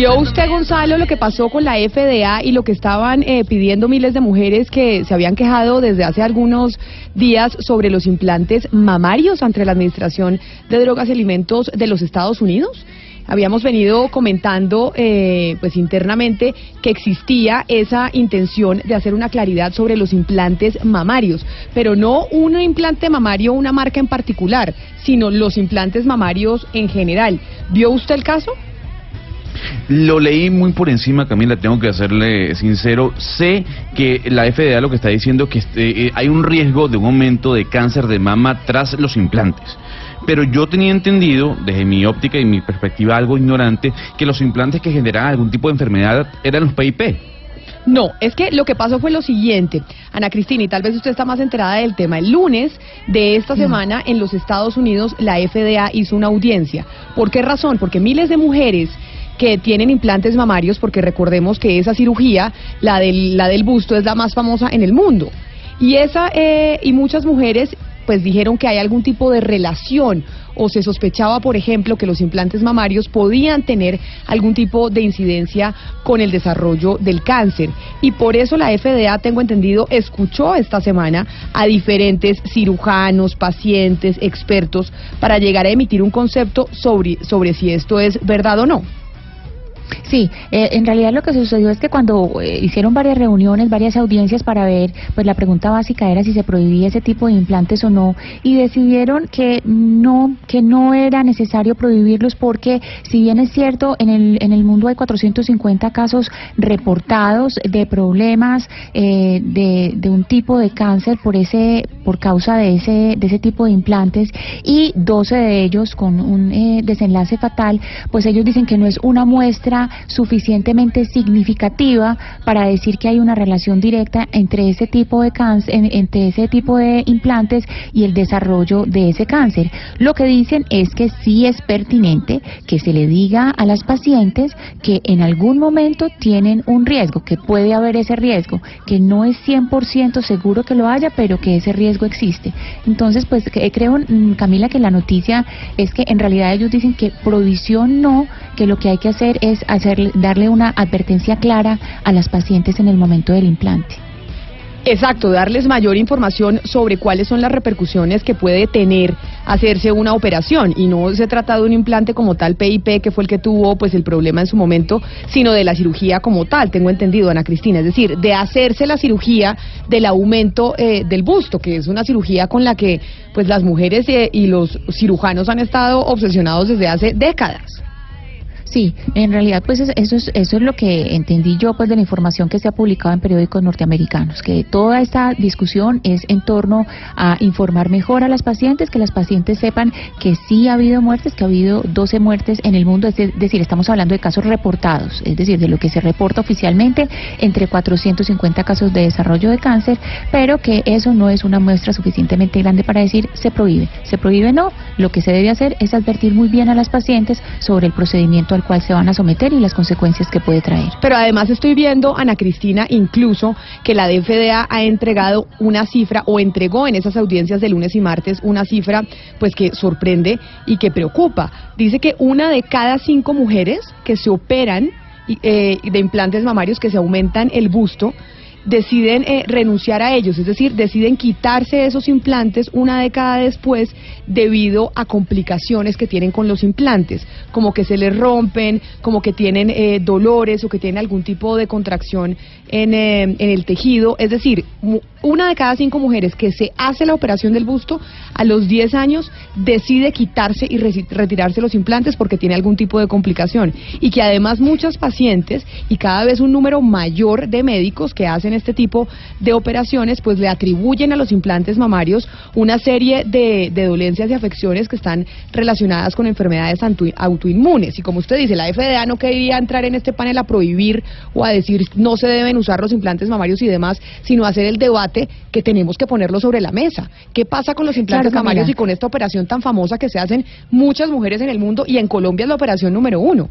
¿Vio usted, Gonzalo, lo que pasó con la FDA y lo que estaban eh, pidiendo miles de mujeres que se habían quejado desde hace algunos días sobre los implantes mamarios ante la Administración de Drogas y Alimentos de los Estados Unidos? Habíamos venido comentando eh, pues internamente que existía esa intención de hacer una claridad sobre los implantes mamarios, pero no un implante mamario, una marca en particular, sino los implantes mamarios en general. ¿Vio usted el caso? Lo leí muy por encima, Camila, tengo que serle sincero. Sé que la FDA lo que está diciendo es que este, eh, hay un riesgo de un aumento de cáncer de mama tras los implantes. Pero yo tenía entendido, desde mi óptica y mi perspectiva algo ignorante, que los implantes que generaban algún tipo de enfermedad eran los PIP. No, es que lo que pasó fue lo siguiente, Ana Cristina, y tal vez usted está más enterada del tema. El lunes de esta semana en los Estados Unidos la FDA hizo una audiencia. ¿Por qué razón? Porque miles de mujeres que tienen implantes mamarios, porque recordemos que esa cirugía, la del, la del busto, es la más famosa en el mundo. Y esa eh, y muchas mujeres pues dijeron que hay algún tipo de relación o se sospechaba, por ejemplo, que los implantes mamarios podían tener algún tipo de incidencia con el desarrollo del cáncer. Y por eso la FDA, tengo entendido, escuchó esta semana a diferentes cirujanos, pacientes, expertos, para llegar a emitir un concepto sobre, sobre si esto es verdad o no. Sí, eh, en realidad lo que sucedió es que cuando eh, hicieron varias reuniones, varias audiencias para ver, pues la pregunta básica era si se prohibía ese tipo de implantes o no, y decidieron que no, que no era necesario prohibirlos porque, si bien es cierto, en el, en el mundo hay 450 casos reportados de problemas eh, de, de un tipo de cáncer por ese, por causa de ese, de ese tipo de implantes, y 12 de ellos con un eh, desenlace fatal, pues ellos dicen que no es una muestra suficientemente significativa para decir que hay una relación directa entre ese tipo de cáncer, entre ese tipo de implantes y el desarrollo de ese cáncer. Lo que dicen es que sí es pertinente que se le diga a las pacientes que en algún momento tienen un riesgo, que puede haber ese riesgo, que no es 100% seguro que lo haya, pero que ese riesgo existe. Entonces, pues creo, mm, Camila, que la noticia es que en realidad ellos dicen que provisión no, que lo que hay que hacer es hacerle, darle una advertencia clara a las pacientes en el momento del implante. Exacto, darles mayor información sobre cuáles son las repercusiones que puede tener hacerse una operación y no se trata de un implante como tal PIP que fue el que tuvo pues el problema en su momento, sino de la cirugía como tal, tengo entendido Ana Cristina, es decir, de hacerse la cirugía del aumento eh, del busto, que es una cirugía con la que pues las mujeres eh, y los cirujanos han estado obsesionados desde hace décadas. Sí, en realidad pues es- eso es, eso es lo que entendí yo pues de la información que se ha publicado en periódicos norteamericanos, que toda esta discusión es en torno a informar mejor a las pacientes, que las pacientes sepan que sí ha habido muertes, que ha habido 12 muertes en el mundo, es de- decir, estamos hablando de casos reportados, es decir, de lo que se reporta oficialmente entre 450 casos de desarrollo de cáncer, pero que eso no es una muestra suficientemente grande para decir se prohíbe. Se prohíbe no, lo que se debe hacer es advertir muy bien a las pacientes sobre el procedimiento al cual se van a someter y las consecuencias que puede traer. Pero además estoy viendo, Ana Cristina, incluso que la DFDA ha entregado una cifra o entregó en esas audiencias de lunes y martes una cifra pues que sorprende y que preocupa. Dice que una de cada cinco mujeres que se operan eh, de implantes mamarios que se aumentan el busto deciden eh, renunciar a ellos, es decir, deciden quitarse esos implantes una década después debido a complicaciones que tienen con los implantes, como que se les rompen, como que tienen eh, dolores o que tienen algún tipo de contracción en, eh, en el tejido. Es decir, una de cada cinco mujeres que se hace la operación del busto a los 10 años decide quitarse y retirarse los implantes porque tiene algún tipo de complicación. Y que además muchas pacientes y cada vez un número mayor de médicos que hacen este tipo de operaciones pues le atribuyen a los implantes mamarios una serie de, de dolencias y afecciones que están relacionadas con enfermedades autoinmunes. Y como usted dice, la FDA no quería entrar en este panel a prohibir o a decir no se deben usar los implantes mamarios y demás, sino hacer el debate que tenemos que ponerlo sobre la mesa. ¿Qué pasa con los implantes Claro, mamarios y con esta operación tan famosa que se hacen muchas mujeres en el mundo y en Colombia es la operación número uno?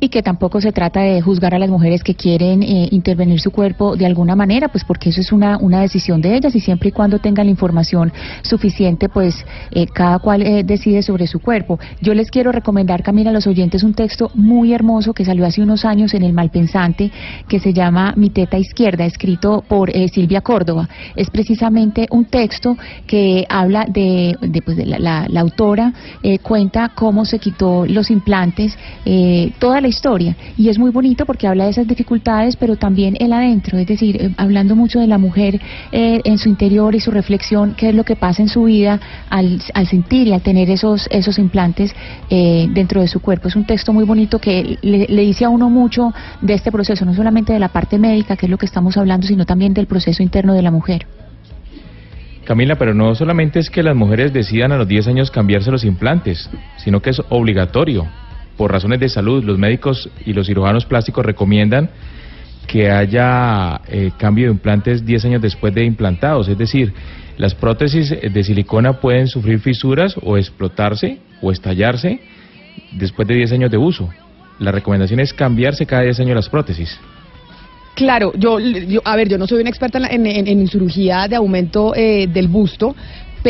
Y que tampoco se trata de juzgar a las mujeres que quieren eh, intervenir su cuerpo de alguna manera, pues porque eso es una, una decisión de ellas y siempre y cuando tengan la información suficiente, pues eh, cada cual eh, decide sobre su cuerpo. Yo les quiero recomendar, Camila, a los oyentes un texto muy hermoso que salió hace unos años en el Malpensante, que se llama Mi teta izquierda, escrito por eh, Silvia Córdoba. Es precisamente un texto que habla de, de, pues, de la, la- la autora, eh, cuenta cómo se quitó los implantes, eh, toda la historia. Y es muy bonito porque habla de esas dificultades, pero también el adentro, es decir, eh, hablando mucho de la mujer eh, en su interior y su reflexión, qué es lo que pasa en su vida al, al sentir y al tener esos, esos implantes eh, dentro de su cuerpo. Es un texto muy bonito que le, le dice a uno mucho de este proceso, no solamente de la parte médica, que es lo que estamos hablando, sino también del proceso interno de la mujer. Camila, pero no solamente es que las mujeres decidan a los 10 años cambiarse los implantes, sino que es obligatorio. Por razones de salud, los médicos y los cirujanos plásticos recomiendan que haya eh, cambio de implantes 10 años después de implantados. Es decir, las prótesis de silicona pueden sufrir fisuras o explotarse o estallarse después de 10 años de uso. La recomendación es cambiarse cada 10 años las prótesis. Claro, yo, yo- a ver, yo no soy una experta en, en- en cirugía de aumento eh, del busto,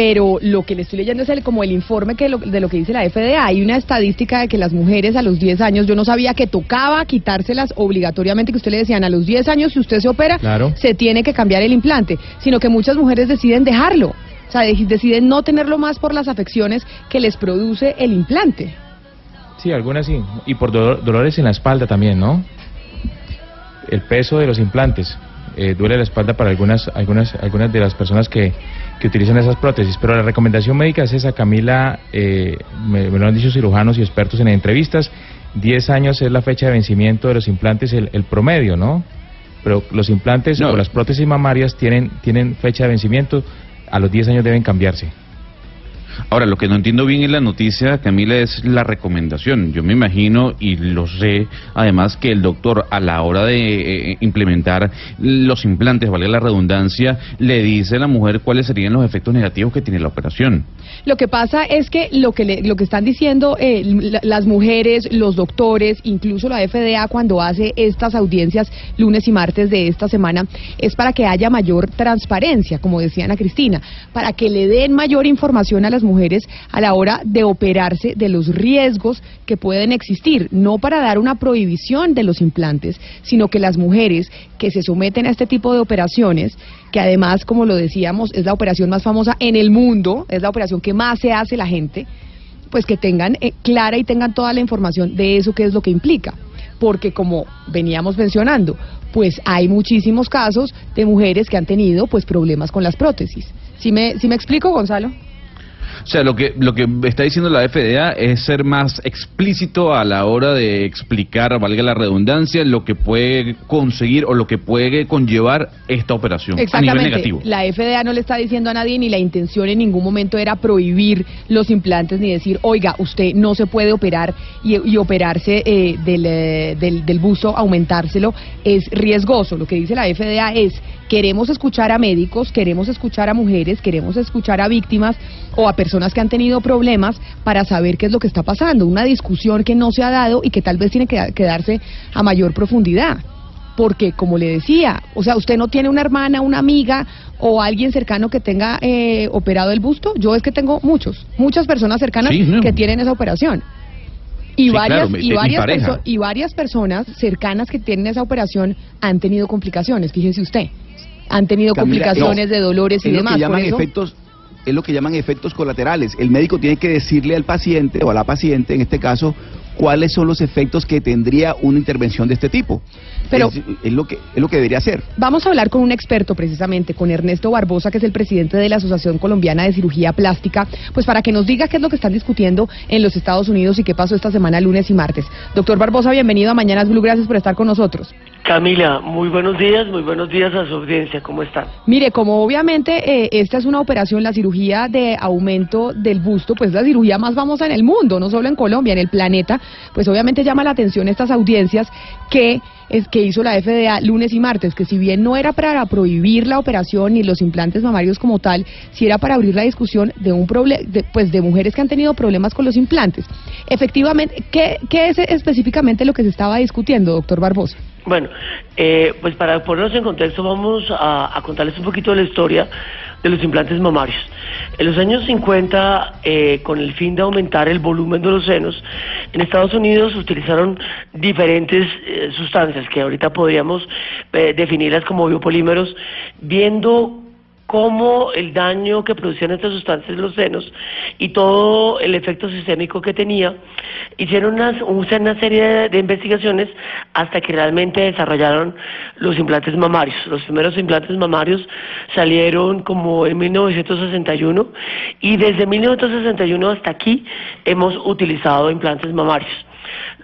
pero lo que le estoy leyendo es el, como el informe que lo- de lo que dice la FDA. Hay una estadística de que las mujeres a los 10 años, yo no sabía que tocaba quitárselas obligatoriamente, que usted le decían a los 10 años, si usted se opera, Claro. se tiene que cambiar el implante, sino que muchas mujeres deciden dejarlo. O sea, de- deciden no tenerlo más por las afecciones que les produce el implante. Sí, algunas sí. Y por dolor- dolores en la espalda también, ¿no? El peso de los implantes. eh, duele la espalda para algunas, algunas, algunas de las personas que, que utilizan esas prótesis. Pero la recomendación médica es esa, Camila, eh, me, me lo han dicho cirujanos y expertos en entrevistas. 10 años es la fecha de vencimiento de los implantes, el, el promedio, ¿no? Pero los implantes No. o las prótesis mamarias tienen, tienen fecha de vencimiento, a los 10 años deben cambiarse. Ahora, lo que no entiendo bien en la noticia, Camila, es la recomendación. Yo me imagino, y lo sé, además, que el doctor, a la hora de eh, implementar los implantes, vale la redundancia, le dice a la mujer cuáles serían los efectos negativos que tiene la operación. Lo que pasa es que lo que, le- lo que están diciendo eh, la- las mujeres, los doctores, incluso la FDA cuando hace estas audiencias lunes y martes de esta semana, es para que haya mayor transparencia, como decía Ana Cristina, para que le den mayor información a las mujeres a la hora de operarse de los riesgos que pueden existir, no para dar una prohibición de los implantes, sino que las mujeres que se someten a este tipo de operaciones, que además, como lo decíamos, es la operación más famosa en el mundo, es la operación que más se hace la gente, pues que tengan eh, clara y tengan toda la información de eso que es lo que implica. Porque como veníamos mencionando, pues hay muchísimos casos de mujeres que han tenido pues problemas con las prótesis. ¿Sí me, sí me explico, Gonzalo? O sea, lo que, lo que está diciendo la FDA es ser más explícito a la hora de explicar, valga la redundancia, lo que puede conseguir o lo que puede conllevar esta operación a nivel Exactamente. negativo. La FDA no le está diciendo a nadie ni la intención en ningún momento era prohibir los implantes ni decir, oiga, usted no se puede operar y, y operarse eh, del, eh, del, del busto, aumentárselo, es riesgoso. Lo que dice la FDA es, queremos escuchar a médicos, queremos escuchar a mujeres, queremos escuchar a víctimas o a personas que han tenido problemas para saber qué es lo que está pasando. Una discusión que no se ha dado y que tal vez tiene que, que darse a mayor profundidad porque como le decía, o sea, usted no tiene una hermana, una amiga o alguien cercano que tenga eh, operado el busto. Yo es que tengo muchos, muchas personas cercanas Sí, no. que tienen esa operación. Y Sí, varias, claro, y, varias y varias personas cercanas que tienen esa operación han tenido complicaciones, fíjese usted. Han tenido Camila, complicaciones no. de dolores y lo demás. que por llaman eso- efectos es lo que llaman efectos colaterales. El médico tiene que decirle al paciente o a la paciente, en este caso, cuáles son los efectos que tendría una intervención de este tipo. Pero- es, es lo que es lo que debería hacer. Vamos a hablar con un experto precisamente, con Ernesto Barbosa, que es el presidente de la Asociación Colombiana de Cirugía Plástica, pues para que nos diga qué es lo que están discutiendo en los Estados Unidos y qué pasó esta semana lunes y martes. Doctor Barbosa, bienvenido a Mañanas Blue, gracias por estar con nosotros. Camila, muy buenos días, muy buenos días a su audiencia, ¿cómo están? Mire, como obviamente eh, esta es una operación, la cirugía de aumento del busto, pues la cirugía más famosa en el mundo, no solo en Colombia, en el planeta, pues obviamente llama la atención estas audiencias que es que hizo la FDA lunes y martes, que si bien no era para prohibir la operación ni los implantes mamarios como tal, sí era para abrir la discusión de un de, pues de mujeres que han tenido problemas con los implantes. Efectivamente, ¿qué, qué es específicamente lo que se estaba discutiendo, doctor Barbosa? Bueno, eh, pues para ponernos en contexto vamos a, contarles un poquito de la historia de los implantes mamarios. En los años 50, eh, con el fin de aumentar el volumen de los senos, en Estados Unidos se utilizaron diferentes eh, sustancias que ahorita podríamos eh, definirlas como biopolímeros, viendo cómo el daño que producían estas sustancias en los senos y todo el efecto sistémico que tenía, hicieron unas- una serie de, de investigaciones hasta que realmente desarrollaron los implantes mamarios. Los primeros implantes mamarios salieron como en 1961 y desde 1961 hasta aquí hemos utilizado implantes mamarios.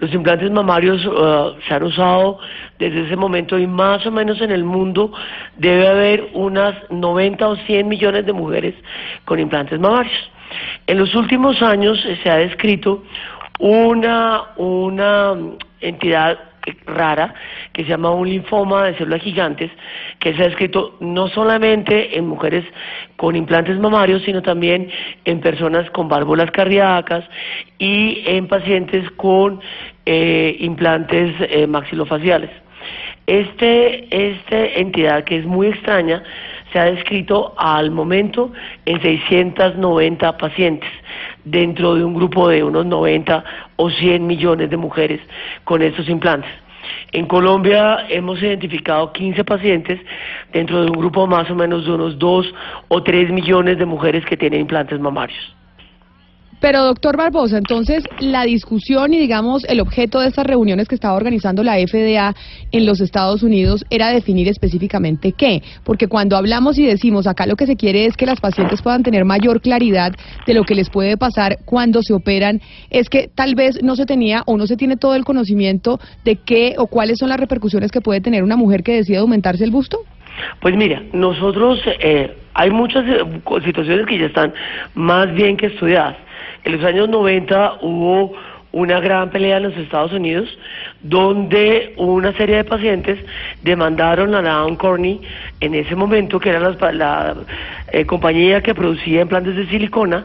Los implantes mamarios eh, se han usado desde ese momento y más o menos en el mundo debe haber unas 90 o 100 millones de mujeres con implantes mamarios. En los últimos años eh, se ha descrito una, una mm, entidad rara que se llama un linfoma de células gigantes que se ha descrito no solamente en mujeres con implantes mamarios sino también en personas con válvulas cardíacas y en pacientes con eh, implantes eh, maxilofaciales. Este, esta entidad que es muy extraña se ha descrito al momento en 690 pacientes dentro de un grupo de unos 90 o 100 millones de mujeres con estos implantes. En Colombia hemos identificado 15 pacientes dentro de un grupo más o menos de unos 2 o 3 millones de mujeres que tienen implantes mamarios. Pero doctor Barbosa, entonces la discusión y digamos el objeto de estas reuniones que estaba organizando la FDA en los Estados Unidos era definir específicamente qué, porque cuando hablamos y decimos acá lo que se quiere es que las pacientes puedan tener mayor claridad de lo que les puede pasar cuando se operan, es que tal vez no se tenía o no se tiene todo el conocimiento de qué o cuáles son las repercusiones que puede tener una mujer que decide aumentarse el busto. Pues mira, nosotros eh, hay muchas eh, situaciones que ya están más bien que estudiadas. En los años 90 hubo una gran pelea en los Estados Unidos donde una serie de pacientes demandaron a Down Corney en ese momento, que era pa- la, eh, compañía que producía implantes de silicona,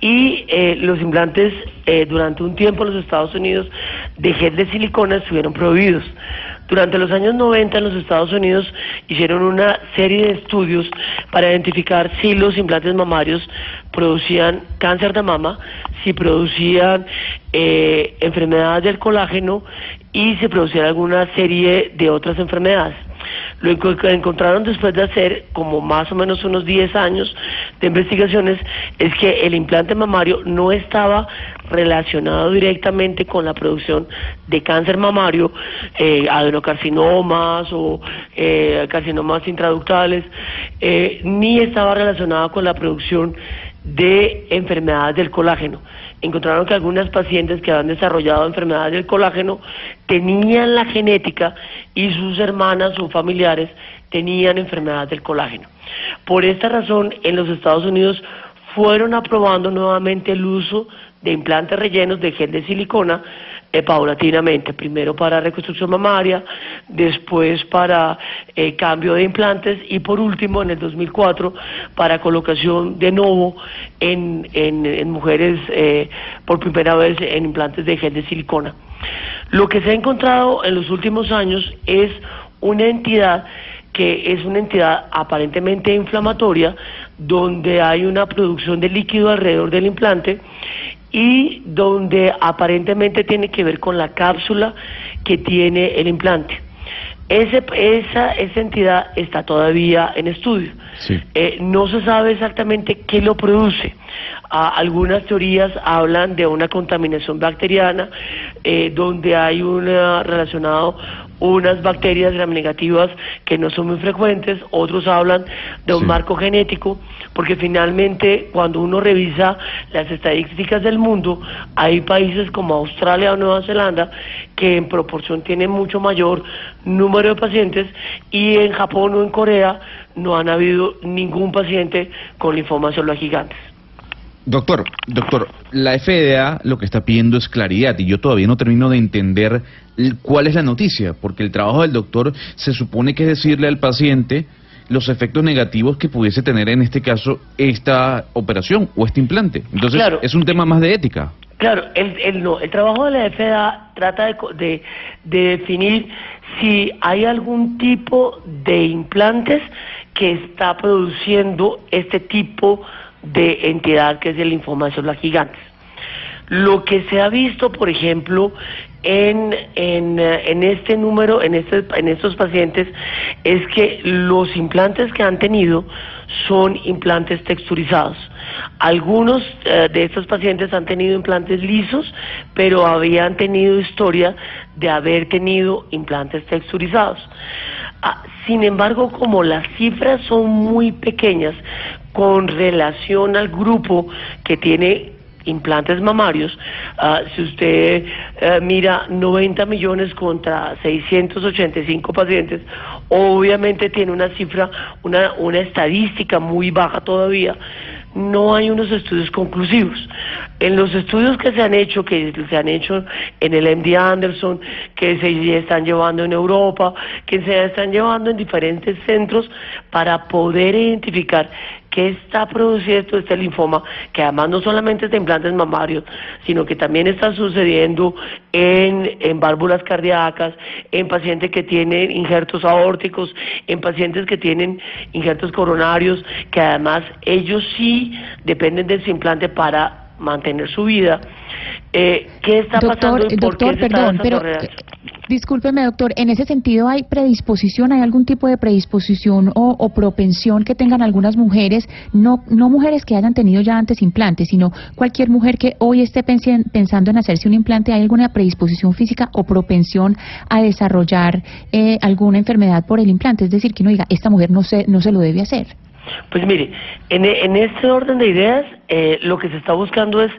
y eh, los implantes eh, durante un tiempo en los Estados Unidos de gel de silicona estuvieron prohibidos. Durante los años 90 en los Estados Unidos hicieron una serie de estudios para identificar si los implantes mamarios producían cáncer de mama, si producían eh, enfermedades del colágeno y si producían alguna serie de otras enfermedades. Lo que encontraron después de hacer como más o menos unos 10 años de investigaciones es que el implante mamario no estaba relacionado directamente con la producción de cáncer mamario, eh, adenocarcinomas o eh, carcinomas intraductales, eh, ni estaba relacionado con la producción de enfermedades del colágeno. Encontraron que algunas pacientes que habían desarrollado enfermedades del colágeno tenían la genética y sus hermanas o familiares tenían enfermedades del colágeno. Por esta razón, en los Estados Unidos fueron aprobando nuevamente el uso de implantes rellenos de gel de silicona eh, paulatinamente, primero para reconstrucción mamaria, después para eh, cambio de implantes y por último en el 2004 para colocación de nuevo en, en- mujeres eh, por primera vez en implantes de gel de silicona. Lo que se ha encontrado en los últimos años es una entidad que es una entidad aparentemente inflamatoria donde hay una producción de líquido alrededor del implante y donde aparentemente tiene que ver con la cápsula que tiene el implante. Ese, esa, esa entidad está todavía en estudio. Eh, no se sabe exactamente qué lo produce. Ah, algunas teorías hablan de una contaminación bacteriana, eh, donde hay una relacionado unas bacterias gram negativas que no son muy frecuentes, otros hablan de un marco genético, porque finalmente cuando uno revisa las estadísticas del mundo, hay países como Australia o Nueva Zelanda que en proporción tienen mucho mayor número de pacientes y en Japón o en Corea no han habido ningún paciente con linfoma celular gigantes. Doctor, doctor, la FDA lo que está pidiendo es claridad y yo todavía no termino de entender cuál es la noticia, porque el trabajo del doctor se supone que es decirle al paciente los efectos negativos que pudiese tener en este caso esta operación o este implante. Entonces, es un tema más de ética. Claro, el, el, no, el trabajo de la FDA trata de, de, de definir si hay algún tipo de implantes que está produciendo este tipo de entidad que es el linfoma celular gigantes. Lo que se ha visto, por ejemplo, en, en, en, este número, en, este, en estos pacientes, es que los implantes que han tenido son implantes texturizados. Algunos eh, de estos pacientes han tenido implantes lisos, pero habían tenido historia de haber tenido implantes texturizados. Ah, sin embargo, como las cifras son muy pequeñas con relación al grupo que tiene implantes mamarios, ah, si usted eh, mira 90 millones contra 685 pacientes, obviamente tiene una cifra, una, una estadística muy baja todavía, no hay unos estudios conclusivos. En los estudios que se han hecho, que se han hecho en el MD Anderson, que se están llevando en Europa, que se están llevando en diferentes centros para poder identificar qué está produciendo este linfoma, que además no solamente es de implantes mamarios, sino que también está sucediendo en, en válvulas cardíacas, en pacientes que tienen injertos aórticos, en pacientes que tienen injertos coronarios, que además ellos sí dependen de ese implante para mantener su vida. Eh, ¿Qué está pasando? Y por qué perdón, pero Discúlpeme, doctor, en ese sentido hay predisposición, hay algún tipo de predisposición o, propensión que tengan algunas mujeres, no, no mujeres que hayan tenido ya antes implantes, sino cualquier mujer que hoy esté pensando en hacerse un implante, ¿hay alguna predisposición física o propensión a desarrollar eh, alguna enfermedad por el implante? Es decir, que uno diga, esta mujer no se, no se lo debe hacer. Pues mire, en, en este orden de ideas, eh, lo que se está buscando es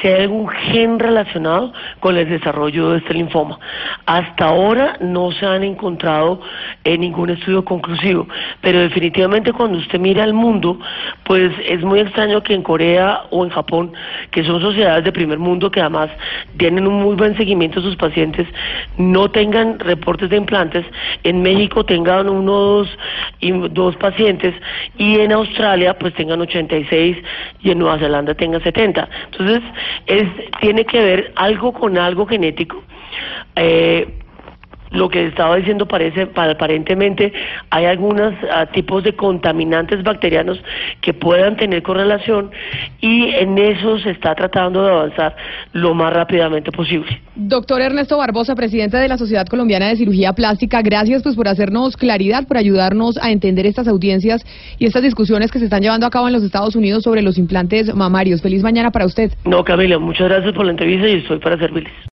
si hay algún gen relacionado con el desarrollo de este linfoma. Hasta ahora no se han encontrado en ningún estudio conclusivo, pero definitivamente cuando usted mira al mundo, pues es muy extraño que en Corea o en Japón, que son sociedades de primer mundo que además tienen un muy buen seguimiento a sus pacientes, no tengan reportes de implantes, en México tengan unos dos pacientes y en Australia pues tengan 86 y en Nueva Zelanda tenga 70. Entonces, es, tiene que ver algo con algo genético. Eh, lo que estaba diciendo parece aparentemente hay algunos ah, tipos de contaminantes bacterianos que puedan tener correlación y en eso se está tratando de avanzar lo más rápidamente posible. Doctor Ernesto Barbosa, presidente de la Sociedad Colombiana de Cirugía Plástica, gracias pues por hacernos claridad, por ayudarnos a entender estas audiencias y estas discusiones que se están llevando a cabo en los Estados Unidos sobre los implantes mamarios. Feliz mañana para usted. No, Camila, muchas gracias por la entrevista y estoy para servirles.